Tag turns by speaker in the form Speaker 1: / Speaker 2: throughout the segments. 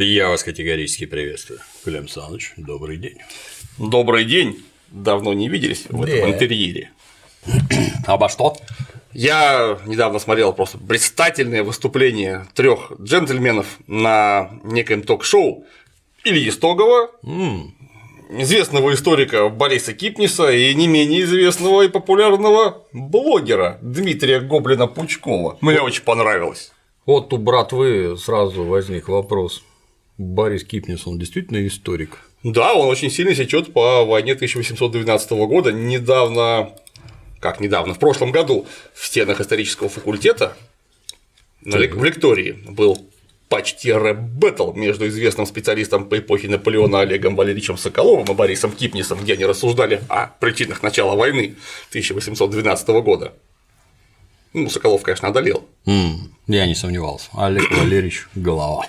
Speaker 1: Я вас категорически приветствую. Клим Саныч, добрый день.
Speaker 2: Добрый день. Давно не виделись в этом интерьере.
Speaker 1: Обо что?
Speaker 2: Я недавно смотрел просто блистательное выступление трех джентльменов на некоем ток-шоу Ильи Стогова, известного историка Бориса Кипниса и не менее известного и популярного блогера Дмитрия Гоблина-Пучкова. Мне очень понравилось.
Speaker 1: Вот у братвы сразу возник вопрос. Борис Кипнис, он действительно историк?
Speaker 2: Да, он очень сильно сечет по войне 1812 года. Недавно, как недавно, в прошлом году в стенах исторического факультета на лек- в лектории был почти рэп-бэтл между известным специалистом по эпохе Наполеона Олегом Валерьевичем Соколовым и Борисом Кипнисом, где они рассуждали о причинах начала войны 1812 года. Ну, Соколов, конечно, одолел.
Speaker 1: М, Я не сомневался. Олег Валерьевич – голова.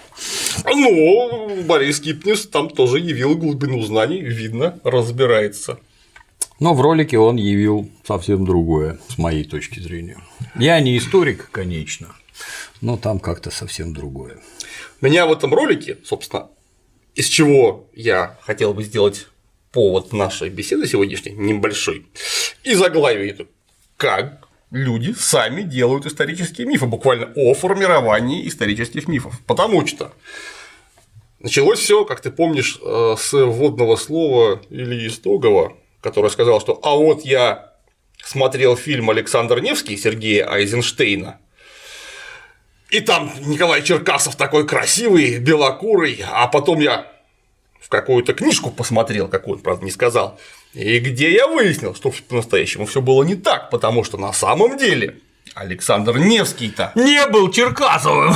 Speaker 2: Но Борис Кипнис там тоже явил глубину знаний, видно, разбирается.
Speaker 1: Но в ролике он явил совсем другое, с моей точки зрения. Я не историк, конечно, но там как-то совсем другое.
Speaker 2: Меня в этом ролике, собственно, из чего я хотел бы сделать повод нашей беседы сегодняшней, небольшой, и заглавие это «Как люди сами делают исторические мифы», буквально о формировании исторических мифов. Потому что началось все, как ты помнишь, э, с вводного слова Ильи Истогова, который сказал, что «а вот я смотрел фильм Александр Невский Сергея Айзенштейна, и там Николай Черкасов такой красивый, белокурый, а потом я в какую-то книжку посмотрел, какую он, правда, не сказал, и где я выяснил, что по-настоящему все было не так, потому что на самом деле Александр Невский-то.
Speaker 1: Не был Черкасовым!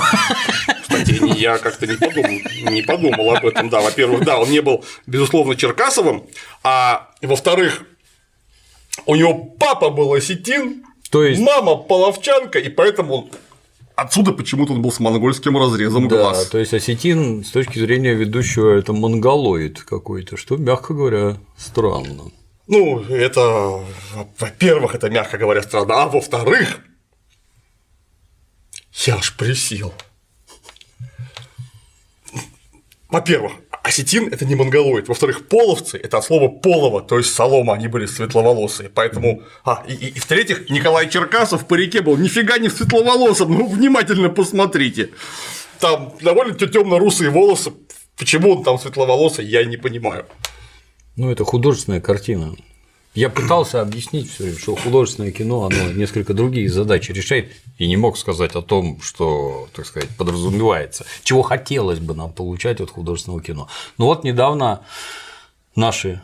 Speaker 2: Кстати, я как-то не подумал, не подумал об этом, да. Во-первых, да, он не был, безусловно, Черкасовым, а во-вторых, у него папа был осетин,
Speaker 1: То есть
Speaker 2: мама половчанка, и поэтому он Отсюда почему-то он был с монгольским разрезом
Speaker 1: Да,
Speaker 2: глаз.
Speaker 1: то есть осетин с точки зрения ведущего это монголоид какой-то, что, мягко говоря, странно.
Speaker 2: Ну, это, во-первых, это, мягко говоря, странно, а во-вторых, я аж присел. Во-первых, осетин – это не монголоид. Во-вторых, половцы – это от слова полово, то есть солома, они были светловолосые. Поэтому, а, и, и- и в-третьих, Николай Черкасов по реке был нифига не светловолосым, ну, внимательно посмотрите. Там довольно темно-русые волосы, почему он там светловолосый, я не понимаю.
Speaker 1: Ну, это художественная картина. Я пытался объяснить все время, что художественное кино, оно несколько другие задачи решает, и не мог сказать о том, что, так сказать, подразумевается, чего хотелось бы нам получать от художественного кино. Ну вот недавно наши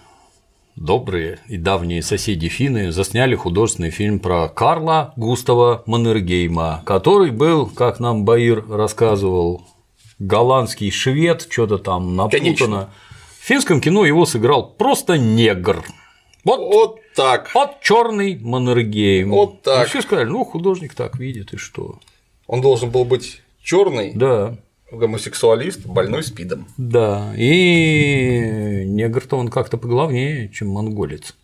Speaker 1: добрые и давние соседи финны засняли художественный фильм про Карла Густава Маннергейма, который был, как нам Баир рассказывал, голландский швед, что-то там напутано.
Speaker 2: Конечно.
Speaker 1: В финском кино его сыграл просто негр. Вот,
Speaker 2: Вот так.
Speaker 1: вот черный Маннергейм.
Speaker 2: Вот так.
Speaker 1: И все сказали, ну, художник так видит, и что.
Speaker 2: Он должен был быть черный,
Speaker 1: Да,
Speaker 2: гомосексуалист, больной спидом.
Speaker 1: да. И негр-то он как-то поглавнее, чем монголец.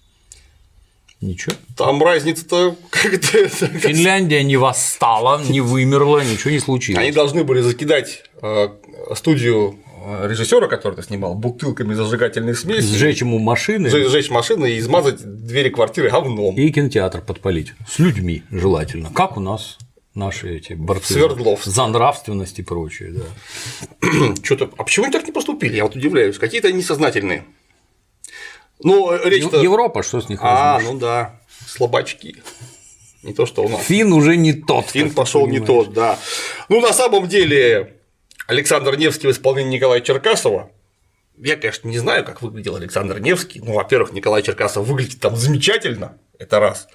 Speaker 1: Ничего.
Speaker 2: Там разница-то как-то.
Speaker 1: Финляндия не восстала, не вымерла, ничего не случилось.
Speaker 2: Они должны были закидать э, студию режиссера, который ты снимал, бутылками зажигательной смеси,
Speaker 1: Сжечь ему машины
Speaker 2: сжечь машины и измазать двери квартиры говном.
Speaker 1: и кинотеатр подпалить. С людьми желательно. Как у нас наши эти борцы
Speaker 2: Свердловск.
Speaker 1: за нравственность и прочее, да.
Speaker 2: Что-то. А почему они так не поступили? Я вот удивляюсь. Какие-то они сознательные. Ну, э, речь-то.
Speaker 1: Европа, что с них
Speaker 2: А,
Speaker 1: возьмешь?
Speaker 2: ну да. Слабачки. Не то, что у нас.
Speaker 1: Фин уже не тот.
Speaker 2: Фин пошел не тот, да. Ну, на самом деле, Александр Невский в исполнении Николая Черкасова. Я, конечно, не знаю, как выглядел Александр Невский. Ну, во-первых, Николай Черкасов выглядит там замечательно, это раз.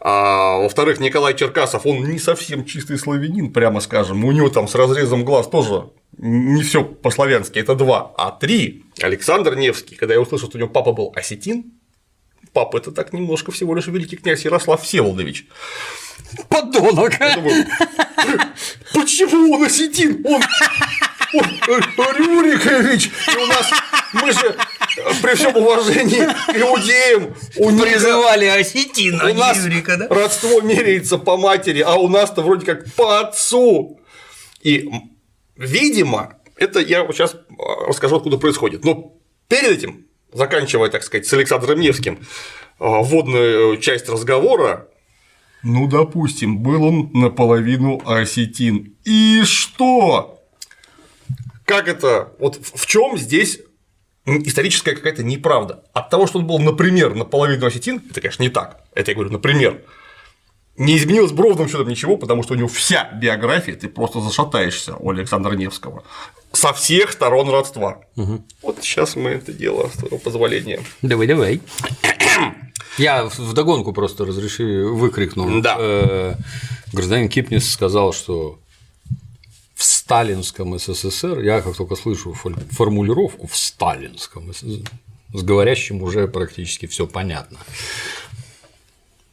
Speaker 2: А во-вторых, Николай Черкасов, он не совсем чистый славянин, прямо скажем. У него там с разрезом глаз тоже не все по-славянски, это два. А три, Александр Невский, когда я услышал, что у него папа был осетин, папа это так немножко всего лишь великий князь Ярослав Всеволодович.
Speaker 1: Подонок.
Speaker 2: Я думаю, почему он осетин? Он, он Рюрикович! И у нас, мы же, при всем уважении к иудеям, у них
Speaker 1: Призывали осетина,
Speaker 2: у нас родство меряется по матери, а у нас-то вроде как по отцу. И, видимо, Это я сейчас расскажу, откуда происходит. Но перед этим, заканчивая, так сказать, с Александром Невским, вводную часть разговора, ну, допустим, был он наполовину осетин. И что? Как это? Вот в чем здесь историческая какая-то неправда? От того, что он был, например, наполовину осетин, это, конечно, не так. Это я говорю, например. Не изменилось бы ровным счетом ничего, потому что у него вся биография, ты просто зашатаешься у Александра Невского. Со всех сторон родства. Угу. Вот сейчас мы это дело, с твоего позволения.
Speaker 1: Давай, давай. Я в догонку просто разреши выкрикнул.
Speaker 2: Да. Э,
Speaker 1: гражданин Кипнис сказал, что в сталинском СССР, я как только слышу формулировку в сталинском, с говорящим уже практически все понятно.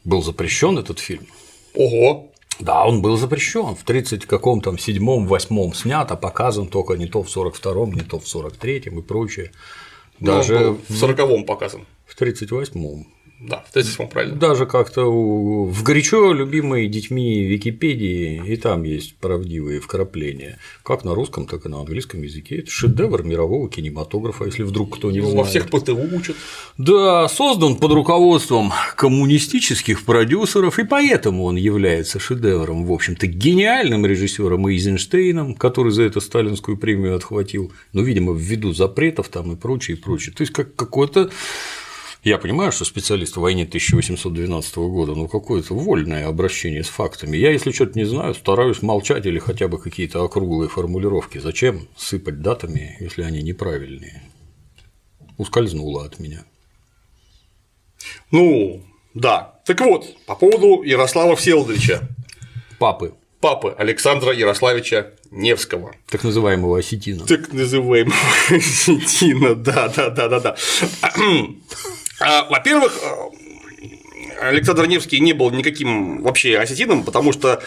Speaker 1: Был запрещен этот фильм.
Speaker 2: Ого!
Speaker 1: Да, он был запрещен. В 30 каком там седьмом, восьмом снят, а показан только не то в 42-м, не то в 43-м и прочее.
Speaker 2: Ну, Даже в 40-м показан.
Speaker 1: В 38-м.
Speaker 2: Да, в 37 правильно.
Speaker 1: Даже как-то в горячо любимой детьми Википедии и там есть правдивые вкрапления. Как на русском, так и на английском языке. Это шедевр мирового кинематографа, если вдруг кто не знает.
Speaker 2: Во всех ПТУ учат.
Speaker 1: Да, создан под руководством коммунистических продюсеров, и поэтому он является шедевром, в общем-то, гениальным режиссером Эйзенштейном, который за это сталинскую премию отхватил, ну, видимо, ввиду запретов там и прочее, и прочее. То есть, как какой-то я понимаю, что специалист в войне 1812 года, ну какое-то вольное обращение с фактами. Я, если что-то не знаю, стараюсь молчать или хотя бы какие-то округлые формулировки. Зачем сыпать датами, если они неправильные? Ускользнуло от меня.
Speaker 2: Ну, да. Так вот, по поводу Ярослава Всеволодовича.
Speaker 1: Папы.
Speaker 2: Папы Александра Ярославича Невского.
Speaker 1: Так называемого осетина.
Speaker 2: Так называемого осетина, да, да, да, да, да. А, во-первых, э, Александр Невский не был никаким вообще осетином, потому что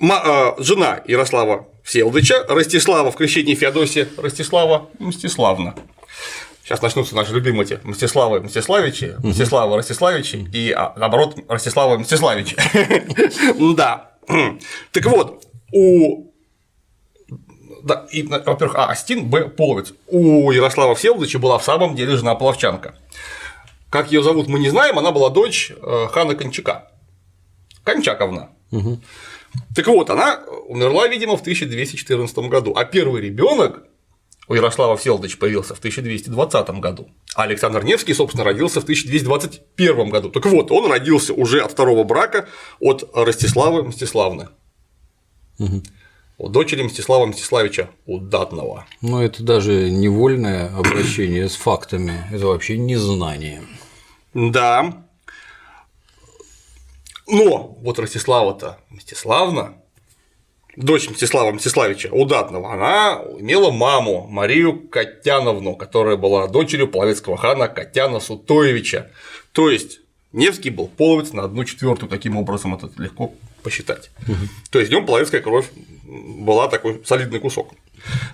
Speaker 2: э, жена Ярослава Всеволодовича, Ростислава в крещении Феодосия, Ростислава Мстиславна. Сейчас начнутся наши любимые эти Мстиславы Мстиславичи, Мстислава Ростиславичи и, а, наоборот, Ростислава Мстиславичи. Да. Так вот, у да, и, во-первых, А. Астин, Б. Половец. У Ярослава Всеволодовича была в самом деле жена Половчанка. Как ее зовут, мы не знаем, она была дочь э, хана Кончака. Кончаковна. Угу. Так вот, она умерла, видимо, в 1214 году, а первый ребенок у Ярослава Всеволодовича появился в 1220 году, а Александр Невский, собственно, родился в 1221 году. Так вот, он родился уже от второго брака от Ростиславы Мстиславны. Угу. У дочери Мстислава Мстиславича Удатного.
Speaker 1: Но это даже невольное обращение с фактами, это вообще незнание.
Speaker 2: Да. Но вот Ростислава-то Мстиславна, дочь Мстислава Мстиславича Удатного, она имела маму Марию Котяновну, которая была дочерью половецкого хана Котяна Сутоевича. То есть Невский был половец на одну четвертую, таким образом это легко посчитать. Угу. То есть в нем половецкая кровь была такой солидный кусок.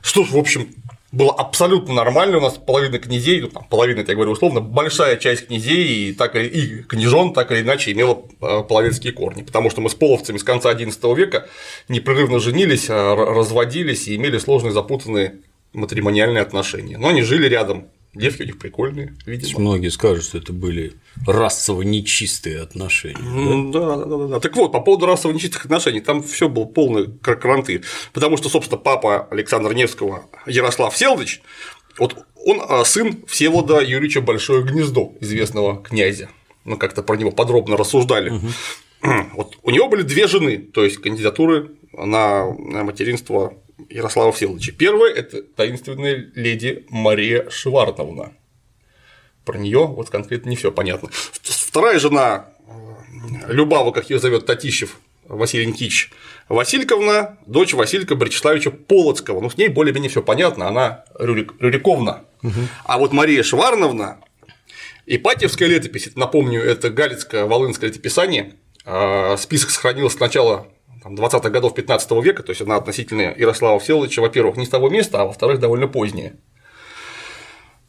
Speaker 2: Что ж, в общем, было абсолютно нормально, у нас половина князей, ну, там, половина, я говорю условно, большая часть князей и, так, и княжон так или иначе имела э, половецкие корни, потому что мы с половцами с конца XI века непрерывно женились, а, разводились и имели сложные запутанные матримониальные отношения. Но они жили рядом, Девки у них прикольные, видимо.
Speaker 1: Многие скажут, что это были расово нечистые отношения.
Speaker 2: Да? Да, да, да, да. Так вот, по поводу расово нечистых отношений, там все было полный кранты. Потому что, собственно, папа Александра Невского, Ярослав Селдыч, вот он а, сын Всеволода Юрьевича Большое Гнездо, известного князя. Мы как-то про него подробно рассуждали. Угу. Вот у него были две жены, то есть кандидатуры на материнство Ярослава Всеволодовича. Первая – это таинственная леди Мария Шевардовна. Про нее вот конкретно не все понятно. Вторая жена э, Любава, как ее зовет Татищев Василий Никитич Васильковна, дочь Василька Бречеславича Полоцкого. Ну, с ней более-менее все понятно, она Рюрик, Рюриковна. Угу. А вот Мария Шеварновна, Ипатьевская летопись, напомню, это Галицкое Волынское летописание, а, список сохранился с начала 20-х годов 15 века, то есть она относительно Ярослава Всеволодовича, во-первых, не с того места, а во-вторых, довольно поздняя.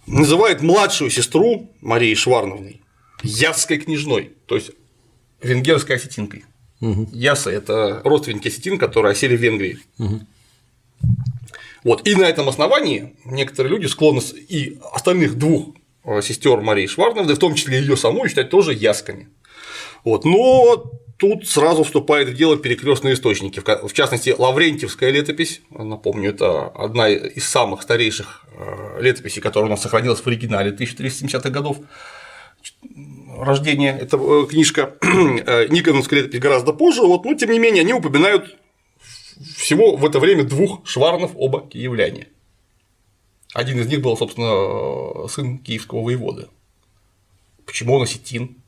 Speaker 2: Называет младшую сестру Марии Шварновной Ясской княжной, то есть венгерской осетинкой. Угу. Яса – это родственники осетин, которые осели в Венгрии. Угу. Вот. И на этом основании некоторые люди склонны и остальных двух э, сестер Марии Шварновны, в том числе ее саму, считать тоже ясками. Вот. Но тут сразу вступает в дело перекрестные источники. В частности, Лаврентьевская летопись, напомню, это одна из самых старейших э, летописей, которая у нас сохранилась в оригинале 1370-х годов рождения. Это э, книжка Никоновская летопись гораздо позже, вот, но тем не менее они упоминают всего в это время двух шварнов, оба киевляне. Один из них был, собственно, сын киевского воеводы. Почему он осетин?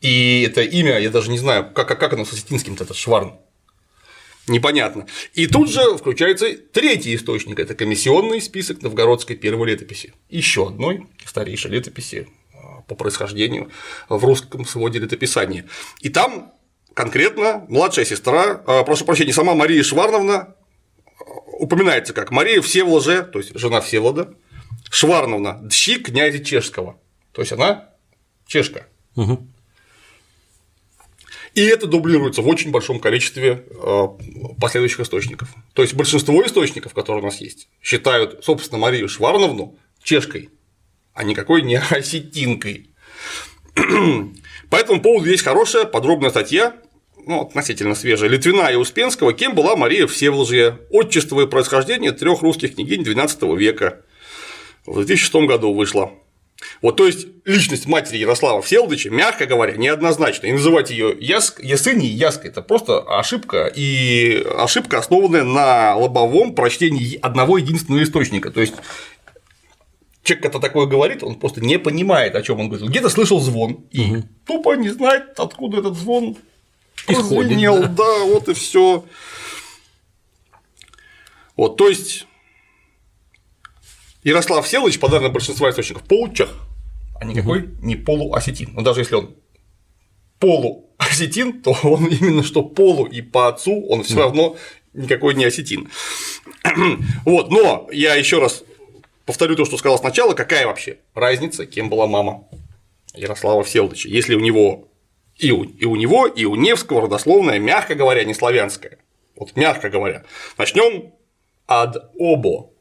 Speaker 2: И это имя, я даже не знаю, как, как оно с осетинским этот шварн. Непонятно. И тут же включается третий источник это комиссионный список новгородской первой летописи. Еще одной старейшей летописи а, по происхождению в русском своде летописания. И там конкретно младшая сестра, а, прошу прощения, сама Мария Шварновна а, упоминается как Мария Всеволоже, то есть жена Всеволода, Шварновна, дщи князя Чешского. То есть она чешка. И это дублируется в очень большом количестве а, последующих источников. То есть большинство источников, которые у нас есть, считают, собственно, Марию Шварновну чешкой, а никакой не осетинкой. По этому поводу есть хорошая подробная статья ну, относительно свежая, Литвина и Успенского, кем была Мария Всеволжья, отчество и происхождение трех русских княгинь XII века. В 2006 году вышла. Вот, то есть личность матери Ярослава Всеволодовича, мягко говоря, неоднозначна. И называть ее Яск, Ясыней Яской – это просто ошибка, и ошибка, основанная на лобовом прочтении одного единственного источника. То есть человек, когда такое говорит, он просто не понимает, о чем он говорит. Где-то слышал звон, и угу. тупо не знает, откуда этот звон исходит. Да. да, вот и все. Вот, то есть Ярослав Селович, по данным большинства источников, получах, а никакой угу. не полуосетин. Но даже если он полуосетин, то он именно что полу и по отцу он все равно никакой не осетин. вот, но я еще раз повторю то, что сказал сначала, какая вообще разница, кем была мама Ярослава Всеволодовича. Если у него и у, и у него, и у Невского родословная, мягко говоря, не славянская. Вот мягко говоря. Начнем от обо.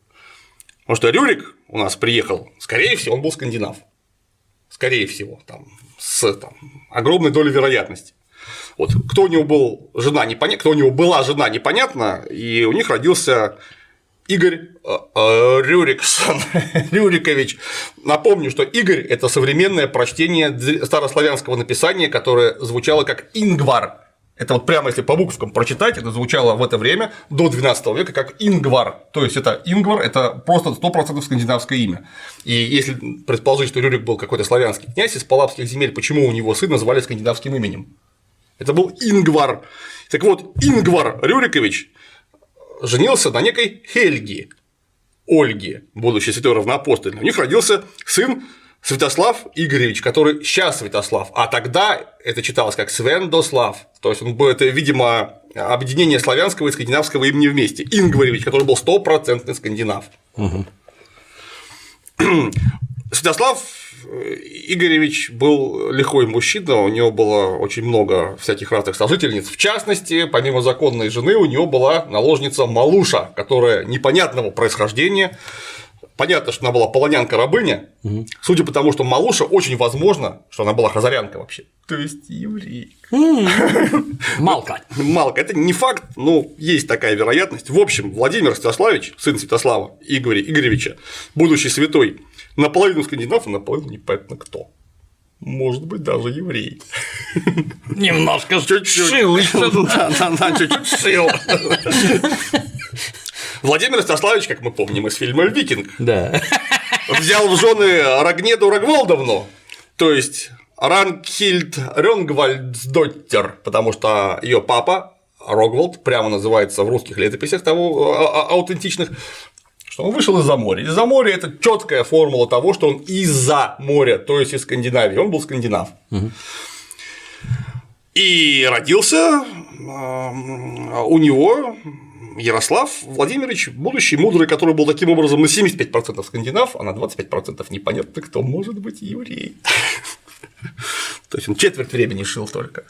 Speaker 2: Потому что Рюрик у нас приехал, скорее всего, он был скандинав. Скорее всего, там, с там, огромной долей вероятности. Вот кто у него был жена, непонятно, кто у него была жена, непонятно, и у них родился Игорь э, э, Рюриксон, Рюрикович. Напомню, что Игорь – это современное прочтение старославянского написания, которое звучало как Ингвар. Это вот прямо если по буквам прочитать, это звучало в это время до 12 века как Ингвар. То есть это Ингвар, это просто 100% скандинавское имя. И если предположить, что Рюрик был какой-то славянский князь из палапских земель, почему у него сына звали скандинавским именем? Это был Ингвар. Так вот, Ингвар Рюрикович женился на некой Хельги, Ольге, будущей святой равноапостольной. У них родился сын Святослав Игоревич, который сейчас Святослав, а тогда это читалось как Свендослав, то есть он был, это, видимо, объединение славянского и скандинавского имени вместе. Ингваревич, который был стопроцентный скандинав. Угу. Святослав э, Игоревич был лихой мужчина, у него было очень много всяких разных сожительниц. В частности, помимо законной жены, у него была наложница Малуша, которая непонятного происхождения. Понятно, что она была полонянка-рабыня, угу. судя по тому, что Малуша очень возможно, что она была хазарянка вообще. То есть еврей.
Speaker 1: Малка.
Speaker 2: Малка. Это не факт, но есть такая вероятность. В общем, Владимир Святославич, сын Святослава Игоря Игоревича, будущий святой, наполовину скандинав, а наполовину непонятно кто. Может быть, даже еврей.
Speaker 1: Немножко чуть-чуть. Шил
Speaker 2: Да, да, да, чуть-чуть шил. Владимир Стаславич, как мы помним из фильма «Викинг»,
Speaker 1: да.
Speaker 2: взял в жены Рагнеду Рагволдовну, то есть Ранхильд Рёнгвальдсдоттер, потому что ее папа Рогволд, прямо называется в русских летописях того а, а, аутентичных, что он вышел из-за моря. Из-за моря это четкая формула того, что он из-за моря, то есть из Скандинавии. Он был скандинав. Угу. И родился у него Ярослав Владимирович, будущий мудрый, который был таким образом на 75% скандинав, а на 25% непонятно кто может быть еврей. То есть он четверть времени шил только.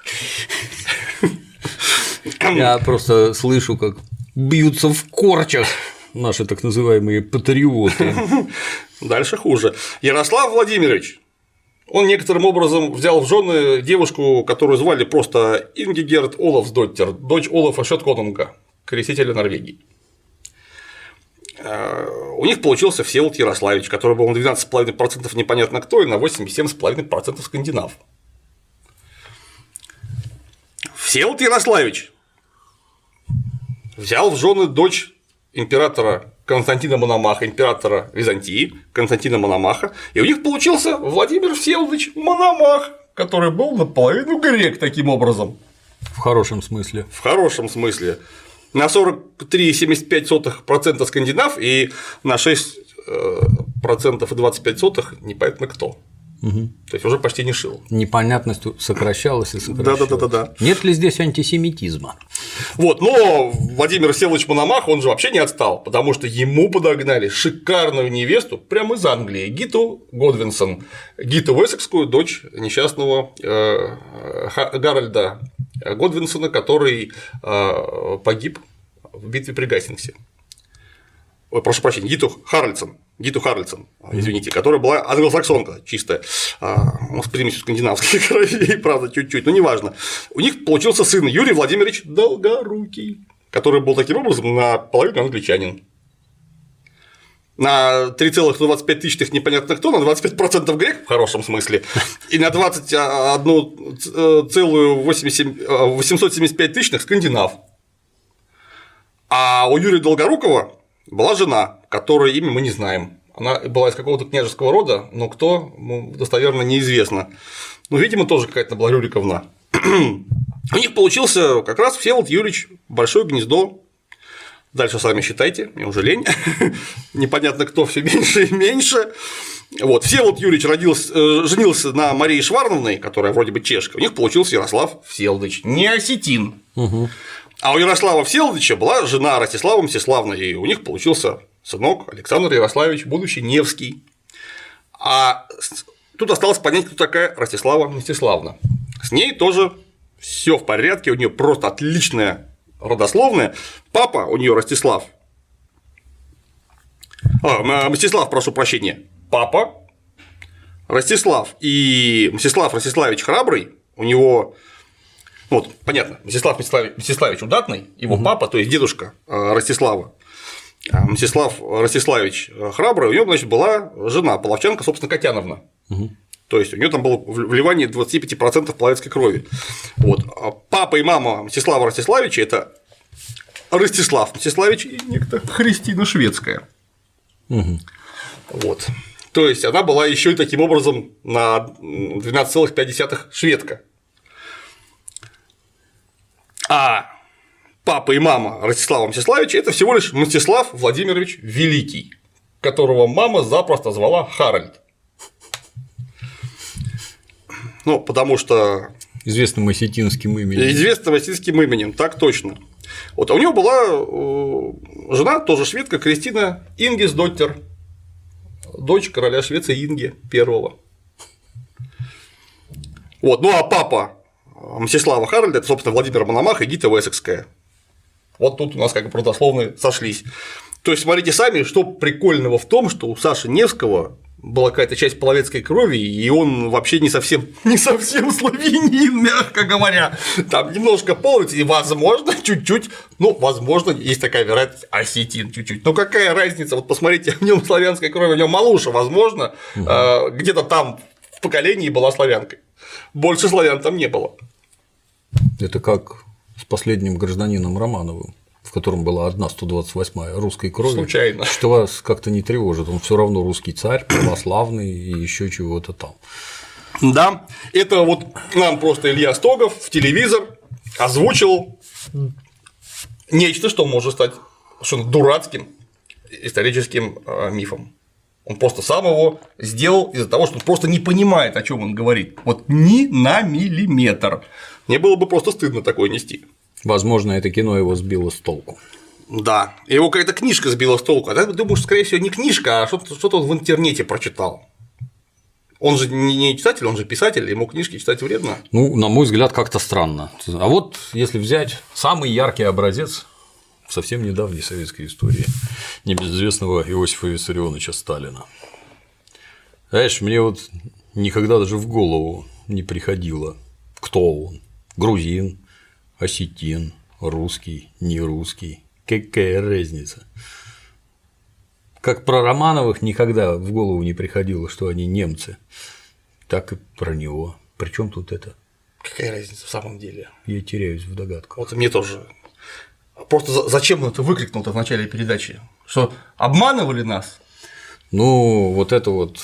Speaker 1: Я просто слышу, как бьются в корчах наши так называемые патриоты.
Speaker 2: Дальше хуже. Ярослав Владимирович, он некоторым образом взял в жены девушку, которую звали просто Ингигерт Олафсдоттер, дочь Олафа Шотконунга, крестителя Норвегии. Э, у них получился Всеволод Ярославич, который был на 12,5% непонятно кто и на 87,5% скандинав. Всеволод Ярославич взял в жены дочь императора Константина Мономаха, императора Византии, Константина Мономаха, и у них получился Владимир Всеволодович Мономах, который был наполовину грек таким образом.
Speaker 1: В хорошем смысле.
Speaker 2: В хорошем смысле. На 43,75% скандинав и на 6% и 25 сотых непонятно кто. Угу. То есть уже почти не шил.
Speaker 1: Непонятность сокращалась и сокращалась.
Speaker 2: Да, да, да, да, да.
Speaker 1: Нет ли здесь антисемитизма?
Speaker 2: Вот, но Владимир Селович Мономах, он же вообще не отстал, потому что ему подогнали шикарную невесту прямо из Англии, Гиту Годвинсон, Гиту Уэссекскую, дочь несчастного э, Гарольда Годвинсона, который э, погиб в битве при Гастингсе. Ой, прошу прощения, Гиту Харальдсон, Гиту Харльсон, извините, которая была англосаксонка чистая, а, с примесью скандинавских кровей, правда, чуть-чуть, но неважно. У них получился сын Юрий Владимирович Долгорукий, который был таким образом наполовину англичанин. На 3,25 тысячных непонятно кто, на 25% грек в хорошем смысле, и на 21,875 тысячных скандинав. А у Юрия Долгорукова была жена, которой имя мы не знаем. Она была из какого-то княжеского рода, но кто, ну, достоверно неизвестно. Ну, видимо, тоже какая-то была Рюриковна. У них получился как раз Всеволод Юрьевич большое гнездо. Дальше сами считайте, мне уже лень. Непонятно, кто все меньше и меньше. Вот, Всеволод Юрьевич родился, э, женился на Марии Шварновной, которая вроде бы чешка. У них получился Ярослав Всеволодович, не осетин. Угу. А у Ярослава Всеволодовича была жена Ростислава Мстиславна, и у них получился сынок Александр Ярославич, будущий Невский. А тут осталось понять, кто такая Ростислава Мстиславна. С ней тоже все в порядке, у нее просто отличная родословная. Папа у нее Ростислав. А, Мстислав, прошу прощения. Папа Ростислав и Мстислав Ростиславич Храбрый, у него вот, понятно, Мстислав Мстиславич Удатный, его угу. папа, то есть дедушка э, Ростислава, а Мстислав Ростиславич Храбрый, у него, значит, была жена, половчанка, собственно, Катяновна. Угу. То есть у нее там было вливание 25% половецкой крови. Вот. А папа и мама Мстислава Ростиславича это Ростислав Мстиславич и некто Христина Шведская. Угу. Вот. То есть она была еще и таким образом на 12,5 шведка. А папа и мама Ростислава Мстиславича – это всего лишь Мстислав Владимирович Великий, которого мама запросто звала Харальд. Ну, потому что…
Speaker 1: Известным осетинским именем.
Speaker 2: Известным осетинским именем, так точно. Вот, а у него была э, жена, тоже шведка, Кристина Ингис Доттер, дочь короля Швеции Инги первого. Вот, ну а папа Мстислава Харальда, это, собственно, Владимир Мономах и Гита Весекская. Вот тут у нас как бы родословные сошлись. То есть, смотрите сами, что прикольного в том, что у Саши Невского была какая-то часть половецкой крови, и он вообще не совсем, не совсем славянин, мягко говоря. Там немножко половец, и, возможно, чуть-чуть, ну, возможно, есть такая вероятность, осетин чуть-чуть. Но какая разница? Вот посмотрите, в нем славянская кровь, в нем малуша, возможно, угу. где-то там в поколении была славянкой. Больше славян там не было.
Speaker 1: Это как с последним гражданином Романовым, в котором была одна 128-я русской крови.
Speaker 2: Случайно.
Speaker 1: Что вас как-то не тревожит. Он все равно русский царь, православный и еще чего-то там.
Speaker 2: Да, это вот нам просто Илья Стогов в телевизор озвучил нечто, что может стать что дурацким историческим а, мифом. Он просто сам его сделал из-за того, что он просто не понимает, о чем он говорит. Вот ни на миллиметр. Мне было бы просто стыдно такое нести.
Speaker 1: Возможно, это кино его сбило с толку.
Speaker 2: Да, его какая-то книжка сбила с толку. А ты думаешь, скорее всего, не книжка, а что-то, что он в интернете прочитал. Он же не читатель, он же писатель, ему книжки читать вредно.
Speaker 1: Ну, на мой взгляд, как-то странно. А вот если взять самый яркий образец в совсем недавней советской истории небезызвестного Иосифа Виссарионовича Сталина. Знаешь, мне вот никогда даже в голову не приходило, кто он. Грузин, осетин, русский, не русский. Какая разница? Как про Романовых никогда в голову не приходило, что они немцы, так и про него. Причем тут это?
Speaker 2: Какая разница в самом деле?
Speaker 1: Я теряюсь в догадках.
Speaker 2: Вот мне тоже. Просто зачем он это выкрикнул-то в начале передачи? Что обманывали нас?
Speaker 1: Ну, вот это вот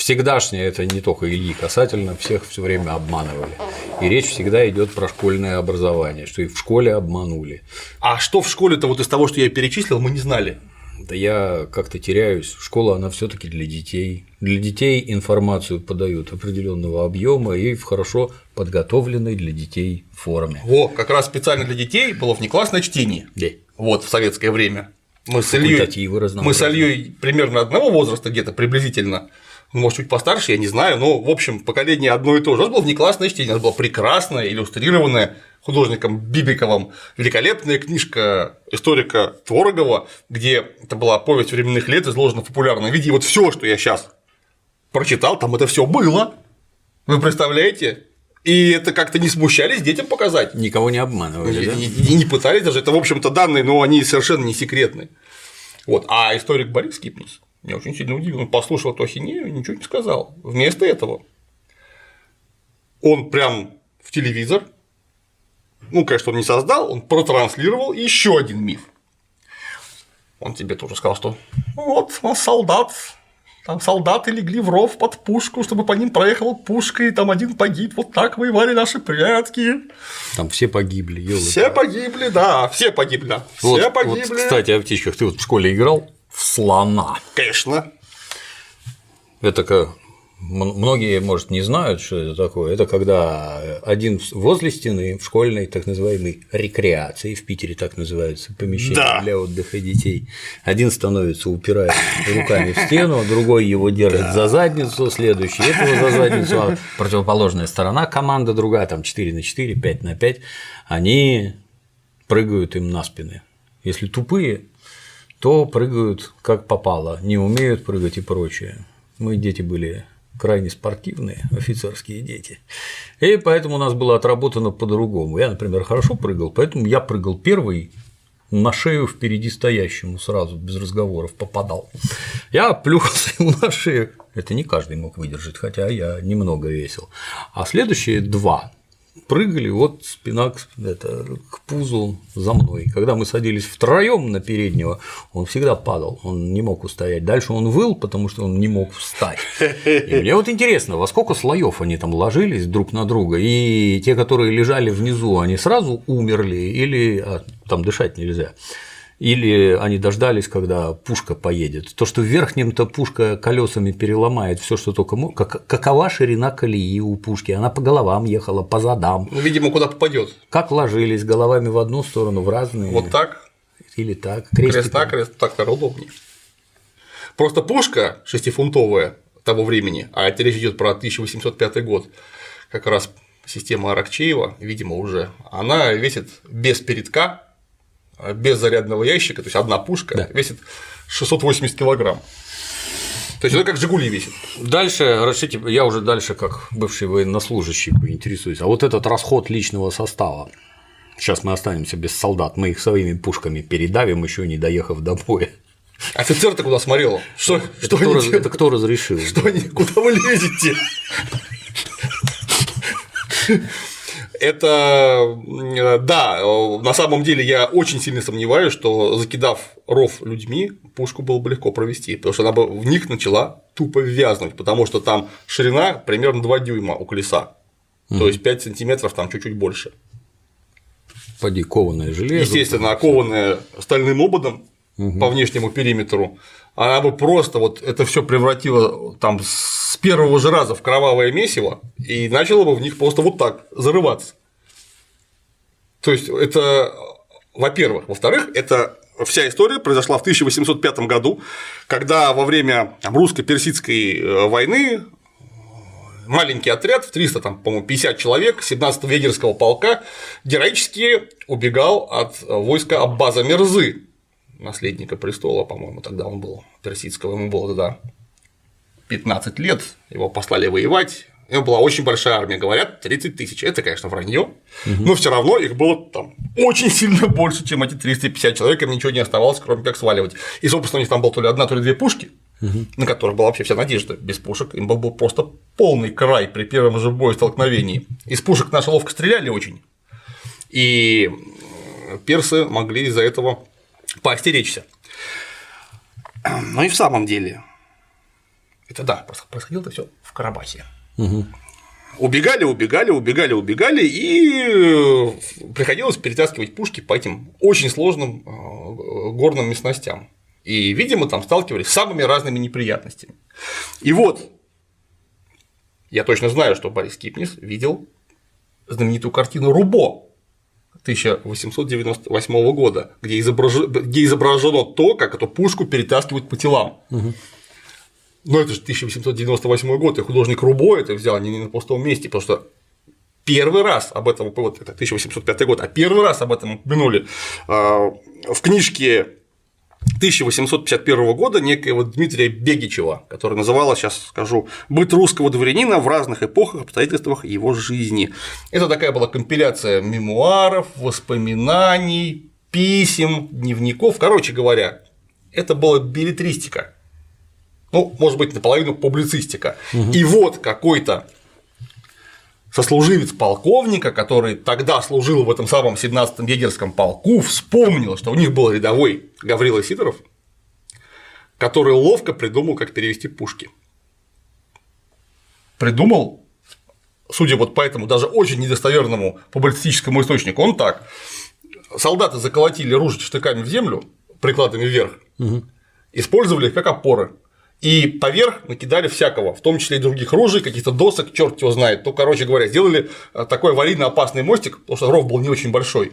Speaker 1: всегдашнее, это не только Ильи касательно, всех все время обманывали. И речь всегда идет про школьное образование, что и в школе обманули.
Speaker 2: А что в школе-то вот из того, что я перечислил, мы не знали.
Speaker 1: Да я как-то теряюсь. Школа, она все-таки для детей. Для детей информацию подают определенного объема и в хорошо подготовленной для детей форме.
Speaker 2: Во, как раз специально для детей было внеклассное чтение.
Speaker 1: Да.
Speaker 2: Вот в советское время. Мы с Ильей, мы с Ильей примерно одного возраста где-то приблизительно может, чуть постарше, я не знаю, но, в общем, поколение одно и то же. У нас было внеклассное чтение, у нас была прекрасная, иллюстрированная художником Бибиковым великолепная книжка историка Творогова, где это была повесть временных лет, изложена в популярном виде. И вот все, что я сейчас прочитал, там это все было. Вы представляете? И это как-то не смущались детям показать.
Speaker 1: Никого не обманывали.
Speaker 2: И,
Speaker 1: да?
Speaker 2: и не пытались даже. Это, в общем-то, данные, но они совершенно не секретны. Вот. А историк Борис Кипнис меня очень сильно удивил. Он послушал эту ахинею и ничего не сказал. Вместо этого он прям в телевизор ну, конечно, он не создал, он протранслировал еще один миф. Он тебе тоже сказал, что вот он солдат, там солдаты легли в ров под пушку, чтобы по ним проехала пушка, и там один погиб. Вот так воевали наши предки.
Speaker 1: Там все погибли. Ёлы.
Speaker 2: Все погибли, да, все погибли.
Speaker 1: Вот,
Speaker 2: все погибли.
Speaker 1: Вот, кстати, о птичках. Ты вот в школе играл в слона.
Speaker 2: Конечно.
Speaker 1: Это как Многие, может, не знают, что это такое. Это когда один возле стены в школьной так называемой рекреации, в Питере так называются помещения да. для отдыха детей, один становится, упирая руками в стену, другой его держит да. за задницу, следующий этого за задницу, а противоположная сторона, команда другая, там 4 на 4, 5 на 5, они прыгают им на спины. Если тупые, то прыгают как попало, не умеют прыгать и прочее. Мы дети были крайне спортивные офицерские дети. И поэтому у нас было отработано по-другому. Я, например, хорошо прыгал, поэтому я прыгал первый на шею впереди стоящему сразу, без разговоров, попадал. Я плюхался ему на шею. Это не каждый мог выдержать, хотя я немного весил. А следующие два прыгали вот спина к, это, к пузу за мной. Когда мы садились втроем на переднего, он всегда падал, он не мог устоять. Дальше он выл, потому что он не мог встать. И мне вот интересно, во сколько слоев они там ложились друг на друга, и те, которые лежали внизу, они сразу умерли или а, там дышать нельзя или они дождались, когда пушка поедет. То, что в верхнем-то пушка колесами переломает все, что только мог. Как, какова ширина колеи у пушки? Она по головам ехала, по задам.
Speaker 2: Ну, видимо, куда попадет.
Speaker 1: Как ложились головами в одну сторону, в разные.
Speaker 2: Вот так?
Speaker 1: Или так.
Speaker 2: Крест так, крест так, так удобнее. Просто пушка шестифунтовая того времени, а это речь идет про 1805 год, как раз система Аракчеева, видимо, уже, она весит без передка без зарядного ящика, то есть одна пушка да. весит 680 килограмм. То есть это как Жигули весит.
Speaker 1: Дальше, расшите, я уже дальше как бывший военнослужащий поинтересуюсь. А вот этот расход личного состава. Сейчас мы останемся без солдат, мы их своими пушками передавим, еще не доехав до боя.
Speaker 2: Офицер-то куда смотрел? Что,
Speaker 1: это, что кто, раз, это кто разрешил?
Speaker 2: Что они, куда вы лезете? Это да, на самом деле я очень сильно сомневаюсь, что закидав ров людьми, пушку было бы легко провести, потому что она бы в них начала тупо вязнуть, потому что там ширина примерно 2 дюйма у колеса, угу. то есть 5 сантиметров там чуть-чуть больше.
Speaker 1: Поди, кованое железо.
Speaker 2: Естественно, окованное стальным ободом угу. по внешнему периметру, она бы просто вот это все превратила там с первого же раза в кровавое месиво и начала бы в них просто вот так зарываться. То есть это, во-первых, во-вторых, это вся история произошла в 1805 году, когда во время русско-персидской э, войны маленький отряд в 300, там, по-моему, 50 человек 17-го егерского полка героически убегал от войска Аббаза Мерзы, наследника престола, по-моему, тогда он был персидского, ему было тогда 15 лет, его послали воевать, у него была очень большая армия, говорят, 30 тысяч. Это, конечно, вранье, угу. но все равно их было там очень сильно больше, чем эти 350 человек, им ничего не оставалось, кроме как сваливать. И, собственно, у них там было то ли одна, то ли две пушки, угу. на которых была вообще вся надежда. Без пушек им был просто полный край при первом же бою столкновении. Из пушек наши ловко стреляли очень. И персы могли из-за этого поостеречься. Но и в самом деле, это да, происходило это все в Карабахе. Угу. Убегали, убегали, убегали, убегали, и э, приходилось перетаскивать пушки по этим очень сложным э, горным местностям. И, видимо, там сталкивались с самыми разными неприятностями. И вот, я точно знаю, что Борис Кипнис видел знаменитую картину Рубо 1898 года, где изображено, где изображено то, как эту пушку перетаскивают по телам. Угу. Но это же 1898 год, и художник Рубо это взял не на пустом месте, потому что первый раз об этом, вот это 1805 год, а первый раз об этом упомянули а, в книжке 1851 года некоего Дмитрия Бегичева, которая называлась, сейчас скажу, «Быт русского дворянина в разных эпохах, обстоятельствах его жизни». Это такая была компиляция мемуаров, воспоминаний, писем, дневников. Короче говоря, это была билетристика ну, может быть, наполовину публицистика. Угу. И вот какой-то сослуживец полковника, который тогда служил в этом самом 17-м егерском полку, вспомнил, что у них был рядовой Гаврила Сидоров, который ловко придумал, как перевести пушки. Придумал, судя вот по этому даже очень недостоверному публицистическому источнику, он так. Солдаты заколотили ружья штыками в землю, прикладами вверх, угу. использовали их как опоры. И поверх накидали всякого, в том числе и других ружей, каких-то досок, черт его знает. То, короче говоря, сделали э, такой аварийно опасный мостик, потому что ров был не очень большой,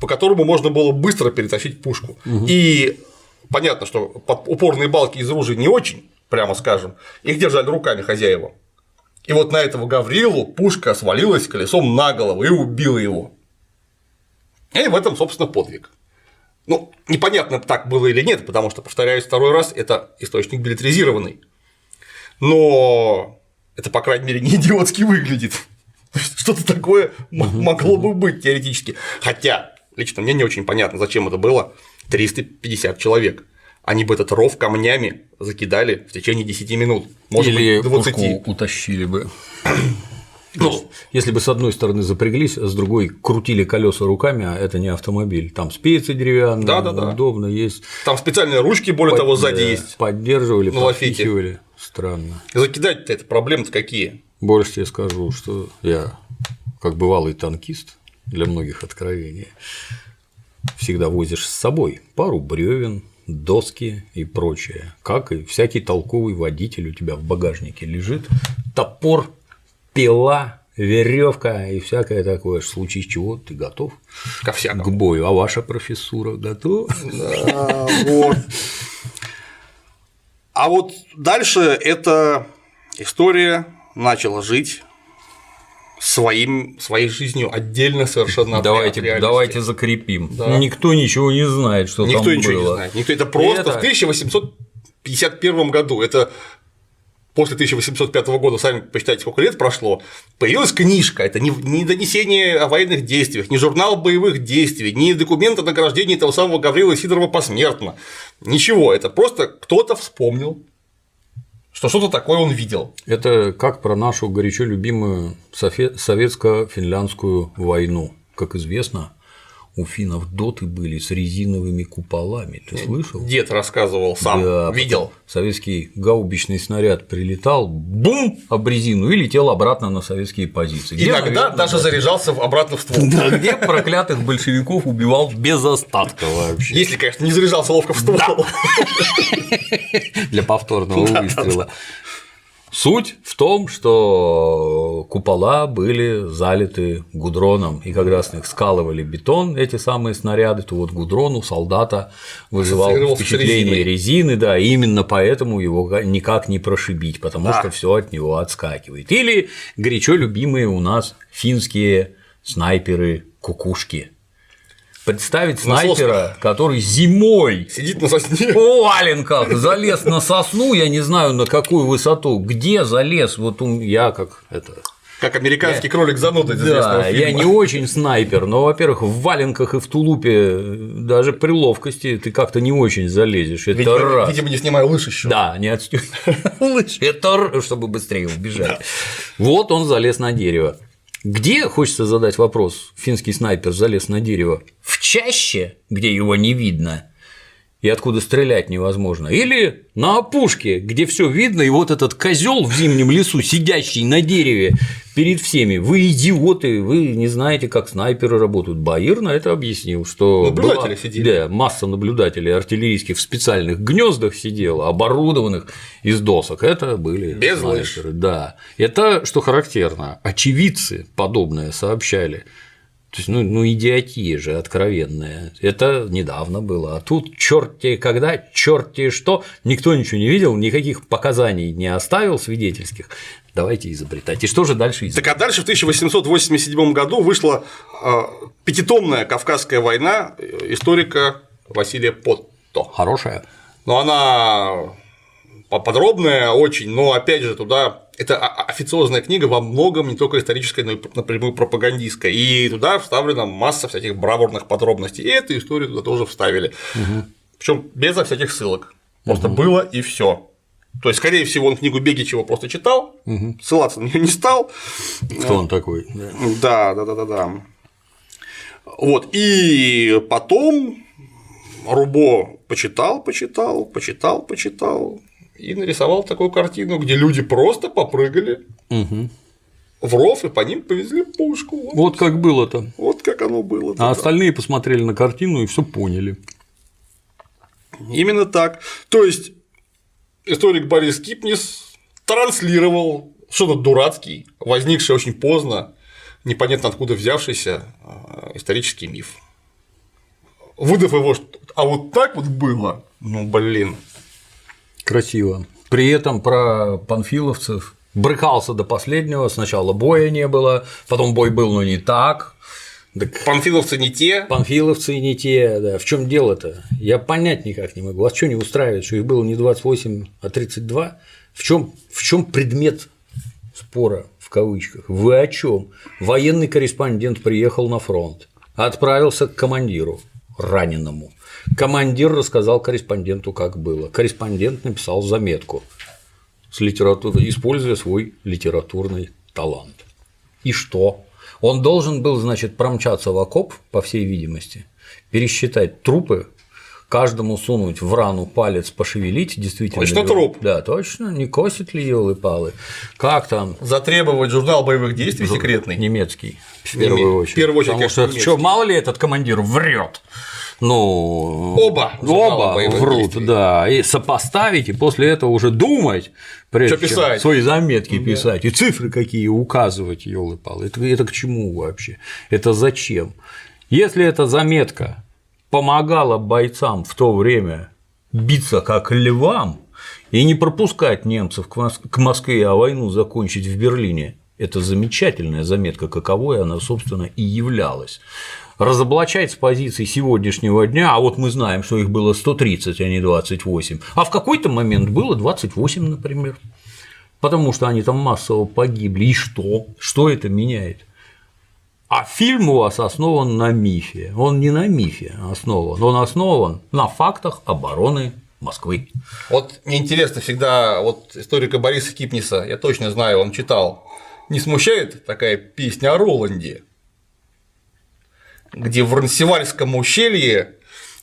Speaker 2: по которому можно было быстро перетащить пушку. Угу. И понятно, что упорные балки из ружей не очень, прямо скажем, их держали руками хозяева. И вот на этого Гаврилу пушка свалилась колесом на голову и убила его. И в этом, собственно, подвиг. Ну, непонятно, так было или нет, потому что, повторяюсь второй раз, это источник билетризированный. Но это, по крайней мере, не идиотски выглядит. Что-то такое могло бы быть теоретически. Хотя, лично мне не очень понятно, зачем это было 350 человек. Они бы этот ров камнями закидали в течение 10 минут.
Speaker 1: Может Или быть, 20. утащили бы. Ну, если бы с одной стороны запряглись, а с другой крутили колеса руками, а это не автомобиль. Там спицы деревянные, да, да, да. удобно есть.
Speaker 2: Там специальные ручки, более Под... того, сзади есть.
Speaker 1: Поддерживали, на подпихивали. Странно.
Speaker 2: Закидать-то это проблемы-то какие?
Speaker 1: Больше тебе скажу, что я, как бывалый танкист, для многих откровений, всегда возишь с собой пару бревен, доски и прочее. Как и всякий толковый водитель у тебя в багажнике лежит топор пила, веревка и всякое такое. В случае чего ты готов
Speaker 2: Ко всякому.
Speaker 1: к бою. А ваша профессура готова?
Speaker 2: Да, вот. А вот дальше эта история начала жить своим, своей жизнью отдельно совершенно
Speaker 1: от давайте, давайте закрепим. Да. Никто ничего не знает, что
Speaker 2: Никто
Speaker 1: там
Speaker 2: ничего
Speaker 1: было.
Speaker 2: не знает. Никто это просто это... в 1851 году. Это после 1805 года, сами посчитайте, сколько лет прошло, появилась книжка. Это не, не донесение о военных действиях, не журнал боевых действий, не документ о награждении того самого Гаврила Сидорова посмертно. Ничего, это просто кто-то вспомнил, что что-то такое он видел.
Speaker 1: Это как про нашу горячо любимую советско-финляндскую войну. Как известно, у финнов доты были с резиновыми куполами. Ты слышал?
Speaker 2: Дед рассказывал сам, да, видел.
Speaker 1: Советский гаубичный снаряд прилетал, бум, об резину и летел обратно на советские позиции.
Speaker 2: Где, Иногда наверное, даже да. заряжался обратно в ствол.
Speaker 1: Да, где проклятых большевиков убивал без остатка вообще.
Speaker 2: Если, конечно, не заряжался ловко в ствол.
Speaker 1: Для повторного выстрела. Суть в том, что купола были залиты гудроном, и когда с них скалывали бетон, эти самые снаряды, то вот гудрон у солдата вызывал впечатление резины, да, и именно поэтому его никак не прошибить, потому да. что все от него отскакивает. Или горячо любимые у нас финские снайперы кукушки Представить
Speaker 2: На
Speaker 1: снайпера, который зимой
Speaker 2: Сидит на сосне.
Speaker 1: в валенках залез на сосну, я не знаю на какую высоту, где залез, вот я как это.
Speaker 2: Как американский кролик зануда из
Speaker 1: Да, я
Speaker 2: фильма.
Speaker 1: не очень снайпер, но, во-первых, в валенках и в тулупе э, даже при ловкости ты как-то не очень залезешь. Это
Speaker 2: Видимо,
Speaker 1: раз.
Speaker 2: видимо, не снимая лыж еще.
Speaker 1: Да, не отстегиваешь. Это р- чтобы быстрее убежать. Вот он залез на дерево. Где, хочется задать вопрос, финский снайпер залез на дерево? В чаще, где его не видно, и откуда стрелять невозможно, или на опушке, где все видно, и вот этот козел в зимнем лесу, сидящий на дереве перед всеми, вы идиоты, вы не знаете, как снайперы работают. Баир на это объяснил, что
Speaker 2: Наблюдатели
Speaker 1: была-
Speaker 2: сидели.
Speaker 1: Да, масса наблюдателей артиллерийских в специальных гнездах сидела, оборудованных из досок. Это были
Speaker 2: Без
Speaker 1: снайперы,
Speaker 2: лыж.
Speaker 1: Да. Это, что характерно, очевидцы подобное сообщали. То есть, ну, ну, идиотия же откровенная. Это недавно было. А тут черт когда, черт что, никто ничего не видел, никаких показаний не оставил свидетельских. Давайте изобретать. И что же дальше изобретать?
Speaker 2: Так а дальше в 1887 году вышла э, пятитомная Кавказская война историка Василия Потто.
Speaker 1: Хорошая.
Speaker 2: Но она подробная очень, но опять же туда это официозная книга во многом не только историческая, но и напрямую пропагандистская. И туда вставлена масса всяких бравурных подробностей. И эту историю туда тоже вставили. Причем безо всяких ссылок. Просто было и все. То есть, скорее всего, он книгу Бегичева просто читал, ссылаться на нее не стал.
Speaker 1: Кто он такой?
Speaker 2: Да.
Speaker 1: да,
Speaker 2: да, да, да. Вот, и потом Рубо почитал, почитал, почитал, почитал и нарисовал такую картину, где люди просто попрыгали
Speaker 1: Мгм.
Speaker 2: в ров и по ним повезли пушку. Вот,
Speaker 1: Вот как было-то.
Speaker 2: вот как оно было.
Speaker 1: А остальные посмотрели на картину и все поняли.
Speaker 2: Именно так. То есть историк Борис Кипнис транслировал что-то дурацкий, возникший очень поздно, непонятно откуда взявшийся э, исторический миф. Выдав его, а вот так вот было, ну блин.
Speaker 1: Красиво. При этом про панфиловцев брыкался до последнего. Сначала боя не было, потом бой был, но не так. Так
Speaker 2: Панфиловцы не те,
Speaker 1: панфиловцы не те, да. В чем дело-то? Я понять никак не могу. Вас что не устраивает, что их было не 28, а 32? В чем, в чем предмет спора в кавычках? Вы о чем? Военный корреспондент приехал на фронт, отправился к командиру раненому. Командир рассказал корреспонденту, как было. Корреспондент написал заметку с литературой, используя свой литературный талант. И что? Он должен был, значит, промчаться в окоп, по всей видимости, пересчитать трупы, каждому сунуть в рану палец, пошевелить, действительно.
Speaker 2: Точно
Speaker 1: ли-
Speaker 2: труп?
Speaker 1: Да, точно, не косит ли елы палы Как там?
Speaker 2: затребовать журнал боевых действий секретный.
Speaker 1: Немецкий, в первую
Speaker 2: в
Speaker 1: очередь.
Speaker 2: первую очередь,
Speaker 1: Потому
Speaker 2: конечно,
Speaker 1: что, что, мало ли этот командир врет. Ну,
Speaker 2: Оба
Speaker 1: оба врут,
Speaker 2: действий.
Speaker 1: да, и сопоставить, и после этого уже думать, прежде
Speaker 2: Чё
Speaker 1: чем
Speaker 2: писать?
Speaker 1: свои заметки писать, и цифры какие указывать, елы палы это, это к чему вообще? Это зачем? Если эта заметка помогала бойцам в то время биться как львам и не пропускать немцев к Москве, а войну закончить в Берлине, это замечательная заметка, каковой она, собственно, и являлась. Разоблачать с позиции сегодняшнего дня, а вот мы знаем, что их было 130, а не 28, а в какой-то момент было 28, например, потому что они там массово погибли. И что? Что это меняет? А фильм у вас основан на мифе. Он не на мифе основан, он основан на фактах обороны Москвы.
Speaker 2: Вот мне интересно всегда, вот историка Бориса Кипниса, я точно знаю, он читал, не смущает такая песня о Роланде, где в Рансевальском ущелье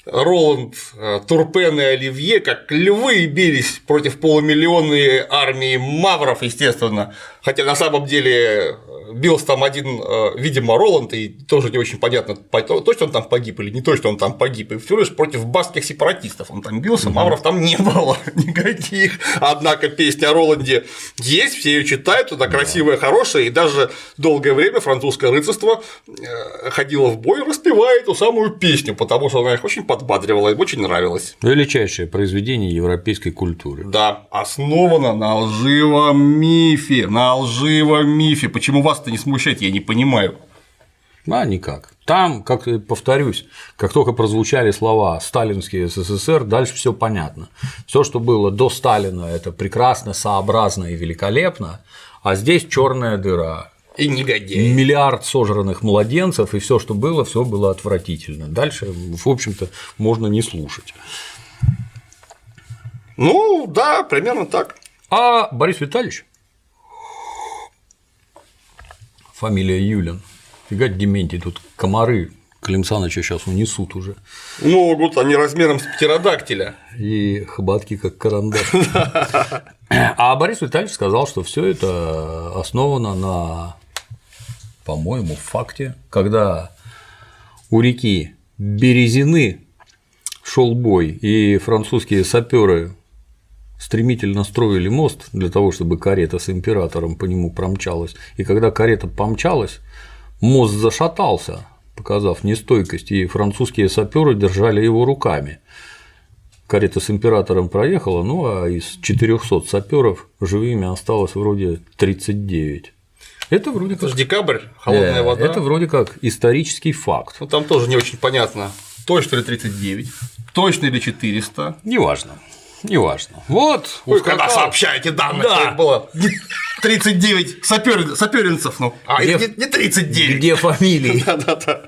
Speaker 2: Роланд, э, Турпен и Оливье, как львы, бились против полумиллионной армии мавров, естественно. Хотя на самом деле бился там один, э, видимо, Роланд, и тоже не очень понятно, по- то- точно он там погиб или не точно он там погиб. И всего лишь против баскских сепаратистов он там бился, мавров там не было никаких. Однако песня о Роланде есть, все ее читают, она красивая, хорошая, и даже долгое время французское рыцарство э, ходило в бой, распевая эту самую песню, потому что она их очень подбадривала, им очень нравилась.
Speaker 1: Величайшее произведение европейской культуры.
Speaker 2: Да, основана на лживом мифе, на лживом мифе. Почему вас это не смущает, я не понимаю.
Speaker 1: А никак. Там, как повторюсь, как только прозвучали слова «сталинский СССР», дальше все понятно. Все, что было до Сталина, это прекрасно, сообразно и великолепно, а здесь черная дыра.
Speaker 2: И негодяи.
Speaker 1: Миллиард сожранных младенцев, и все, что было, все было отвратительно. Дальше, в общем-то, можно не слушать.
Speaker 2: Ну, да, примерно так.
Speaker 1: А Борис Витальевич, фамилия Юлин, фигать Дементий, тут комары Клим Саныча сейчас унесут уже.
Speaker 2: Ну, вот они размером с птеродактиля.
Speaker 1: И хоботки как карандаш. А Борис Витальевич сказал, что все это основано на, по-моему, факте, когда у реки Березины шел бой, и французские саперы стремительно строили мост для того, чтобы карета с императором по нему промчалась. И когда карета помчалась, мост зашатался, показав нестойкость, и французские саперы держали его руками. Карета с императором проехала, ну а из 400 саперов живыми осталось вроде 39. Это вроде
Speaker 2: Это
Speaker 1: как
Speaker 2: же декабрь, холодная
Speaker 1: Э,
Speaker 2: вода.
Speaker 1: Это вроде как исторический факт.
Speaker 2: Ну, там тоже не очень понятно, точно ли 39, точно ли 400.
Speaker 1: Неважно. Неважно. Вот.
Speaker 2: Вы
Speaker 1: ускакал.
Speaker 2: когда сообщаете данные,
Speaker 1: Да.
Speaker 2: что их было не 39 сапер... саперинцев, ну, а
Speaker 1: Где-
Speaker 2: не, не 39.
Speaker 1: Где фамилии?
Speaker 2: Да-да-да.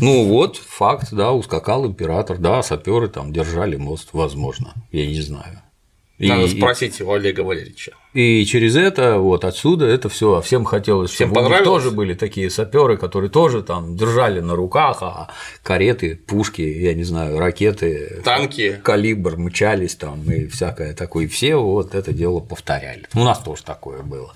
Speaker 1: Ну вот, факт, да, ускакал император, да, саперы там держали мост, возможно, я не знаю.
Speaker 2: Надо
Speaker 1: и-
Speaker 2: спросить у Олега Валерьевича.
Speaker 1: и через это, вот отсюда это все, а всем хотелось,
Speaker 2: Всем
Speaker 1: чтобы у них тоже были такие саперы, которые тоже там держали на руках, а кареты, пушки, я не знаю, ракеты,
Speaker 2: Танки.
Speaker 1: калибр мчались там и всякое такое, и все вот это дело повторяли. У нас тоже такое было,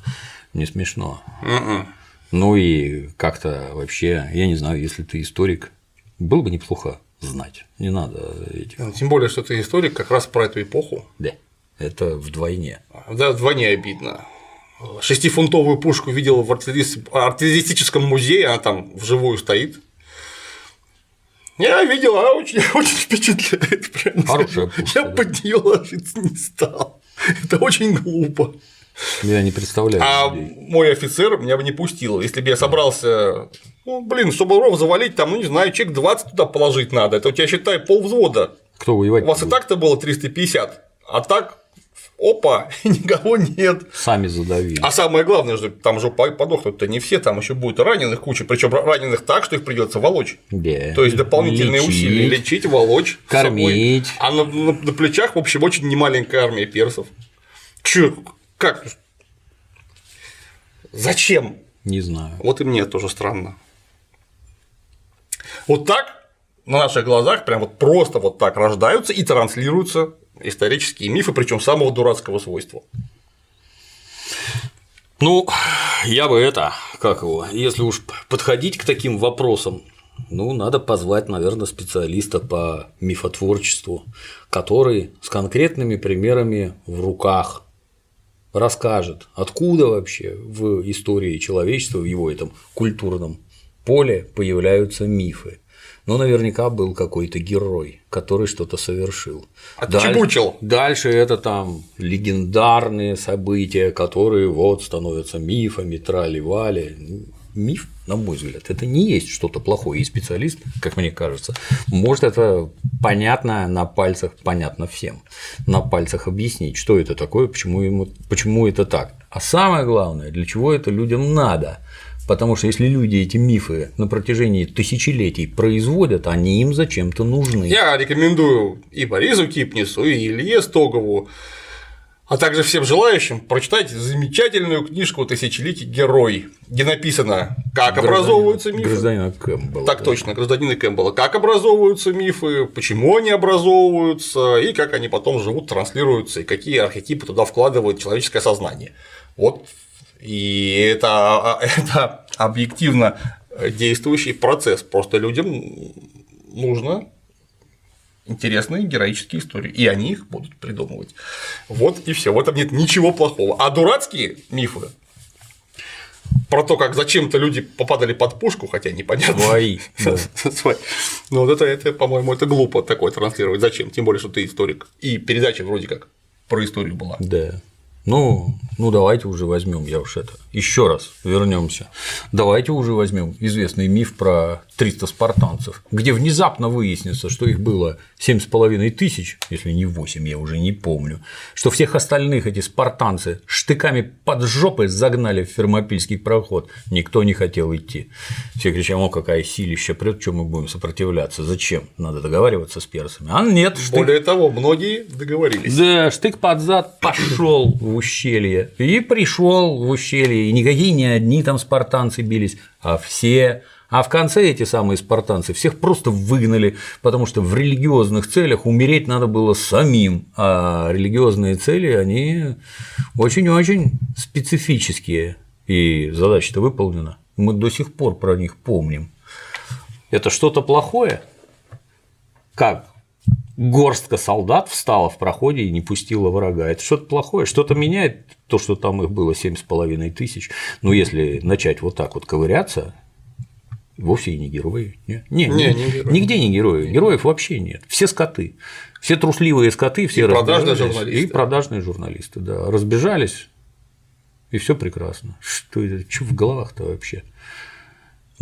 Speaker 1: не смешно.
Speaker 2: Мгм.
Speaker 1: Ну и как-то вообще, я не знаю, если ты историк, было бы неплохо знать. Не надо этих.
Speaker 2: Тем более, что ты историк как раз про эту эпоху.
Speaker 1: Да, это вдвойне.
Speaker 2: Да, вдвойне обидно. Шестифунтовую пушку видел в артиллерис- артиллеристическом музее, она там вживую стоит. Я видел, она очень, очень впечатляет. прям.
Speaker 1: Хорошая пушка,
Speaker 2: Я
Speaker 1: да.
Speaker 2: под нее ложиться не стал. Это очень глупо.
Speaker 1: Я не представляю.
Speaker 2: А
Speaker 1: людей.
Speaker 2: мой офицер меня бы не пустил. Если бы я собрался, ну, блин, чтобы ров завалить, там, ну, не знаю, человек 20 туда положить надо. Это у тебя, считай, пол взвода.
Speaker 1: Кто воевать?
Speaker 2: У вас и
Speaker 1: будет?
Speaker 2: так-то было 350, а так, опа, никого нет.
Speaker 1: Сами задавили.
Speaker 2: А самое главное, что там же по- подохнут-то не все, там еще будет раненых куча, причем раненых так, что их придется волочь.
Speaker 1: Да.
Speaker 2: То есть дополнительные
Speaker 1: Лечить.
Speaker 2: усилия лечить, волочь,
Speaker 1: Кормить.
Speaker 2: собой. А на, на- на плечах, в общем, очень немаленькая армия персов. Че, как? Зачем?
Speaker 1: Не знаю.
Speaker 2: Вот и мне тоже странно. Вот так на наших глазах, прям вот просто вот так рождаются и транслируются исторические мифы, причем самого дурацкого свойства.
Speaker 1: Ну, я бы это, как его, если уж подходить к таким вопросам, ну, надо позвать, наверное, специалиста по мифотворчеству, который с конкретными примерами в руках расскажет, откуда вообще в истории человечества, в его этом культурном поле появляются мифы. Ну, наверняка был какой-то герой, который что-то совершил.
Speaker 2: Отчебучил.
Speaker 1: Дальше это там легендарные события, которые вот становятся мифами, трали-вали. Миф, на мой взгляд, это не есть что-то плохое. И специалист, как мне кажется, может это понятно на пальцах, понятно всем, на пальцах объяснить, что это такое, почему, ему, почему это так. А самое главное, для чего это людям надо. Потому что если люди эти мифы на протяжении тысячелетий производят, они им зачем-то нужны.
Speaker 2: Я рекомендую и Борису Кипнису, и Илье Стогову, а также всем желающим прочитать замечательную книжку «Тысячелетий герой», где написано, как образовываются мифы.
Speaker 1: Гражданина Кэмпбелла.
Speaker 2: Так
Speaker 1: да.
Speaker 2: точно, гражданина Кэмпбелла. Как образовываются мифы, почему они образовываются, и как они потом живут, транслируются, и какие архетипы туда вкладывает человеческое сознание. Вот. И это, это объективно действующий процесс. Просто людям нужно интересные героические истории, и они их будут придумывать. Вот и все. В этом нет ничего плохого. А дурацкие мифы про то, как зачем-то люди попадали под пушку, хотя непонятно.
Speaker 1: Свои, да.
Speaker 2: Свои. Ну, вот это, это, по-моему, это глупо такое транслировать. Зачем? Тем более, что ты историк. И передача вроде как про историю была.
Speaker 1: Да. Ну, ну давайте уже возьмем, я уж это. Еще раз вернемся. Давайте уже возьмем известный миф про 300 спартанцев, где внезапно выяснится, что их было 7,5 тысяч, если не 8, я уже не помню, что всех остальных эти спартанцы штыками под жопы загнали в фермопильский проход, никто не хотел идти. Все кричали, о, какая силища прет, что мы будем сопротивляться, зачем? Надо договариваться с персами. А нет, штык
Speaker 2: Более того, многие договорились.
Speaker 1: да, штык под зад пошел в ущелье. И пришел в ущелье. И никакие не одни там спартанцы бились, а все. А в конце эти самые спартанцы всех просто выгнали, потому что в религиозных целях умереть надо было самим, а религиозные цели, они очень-очень специфические, и задача-то выполнена. Мы до сих пор про них помним. Это что-то плохое? Как? Горстка солдат встала в проходе и не пустила врага. Это что-то плохое, что-то меняет то, что там их было семь с половиной тысяч. Но если начать вот так вот ковыряться, вовсе и не герои. Не, не,
Speaker 2: Не,
Speaker 1: не-
Speaker 2: герои.
Speaker 1: нигде не герои. Героев вообще нет. Все скоты. Все трусливые скоты, все
Speaker 2: И продажные журналисты.
Speaker 1: И продажные журналисты, да. Разбежались, и все прекрасно. Что это? Что в головах-то вообще?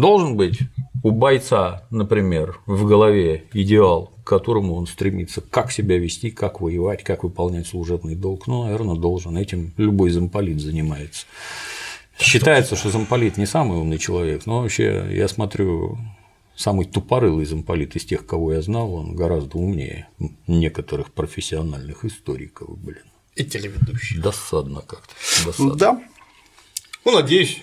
Speaker 1: Должен быть у бойца, например, в голове идеал, к которому он стремится, как себя вести, как воевать, как выполнять служебный долг. Ну, наверное, должен. Этим любой замполит занимается. Считается, что замполит не самый умный человек, но вообще я смотрю, самый тупорылый замполит из тех, кого я знал, он гораздо умнее некоторых профессиональных историков, блин.
Speaker 2: И телеведущие.
Speaker 1: Досадно как-то. Досадно.
Speaker 2: Да. Ну, надеюсь,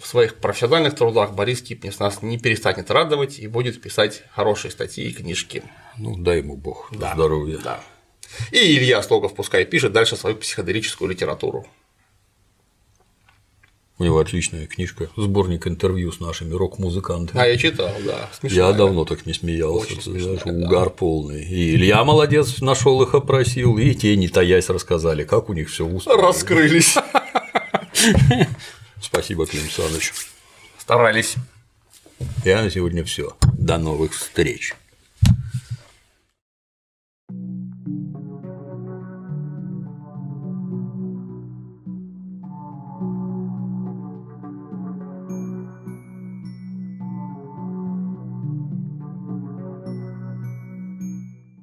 Speaker 2: в своих профессиональных трудах Борис Кипнис нас не перестанет радовать и будет писать хорошие статьи и книжки.
Speaker 1: Ну, дай ему бог
Speaker 2: Да.
Speaker 1: здоровья.
Speaker 2: Да. И Илья Слогов пускай пишет дальше свою психоделическую литературу.
Speaker 1: У него отличная книжка, сборник интервью с нашими рок-музыкантами.
Speaker 2: А я читал, да.
Speaker 1: Я
Speaker 2: смешная.
Speaker 1: давно так не смеялся,
Speaker 2: Очень смешная, да.
Speaker 1: угар полный. И Илья молодец, нашел их, опросил, и те, не таясь, рассказали, как у них все устроено.
Speaker 2: Раскрылись.
Speaker 1: Спасибо, Клим Саныч.
Speaker 2: Старались.
Speaker 1: Я на сегодня все. До новых встреч.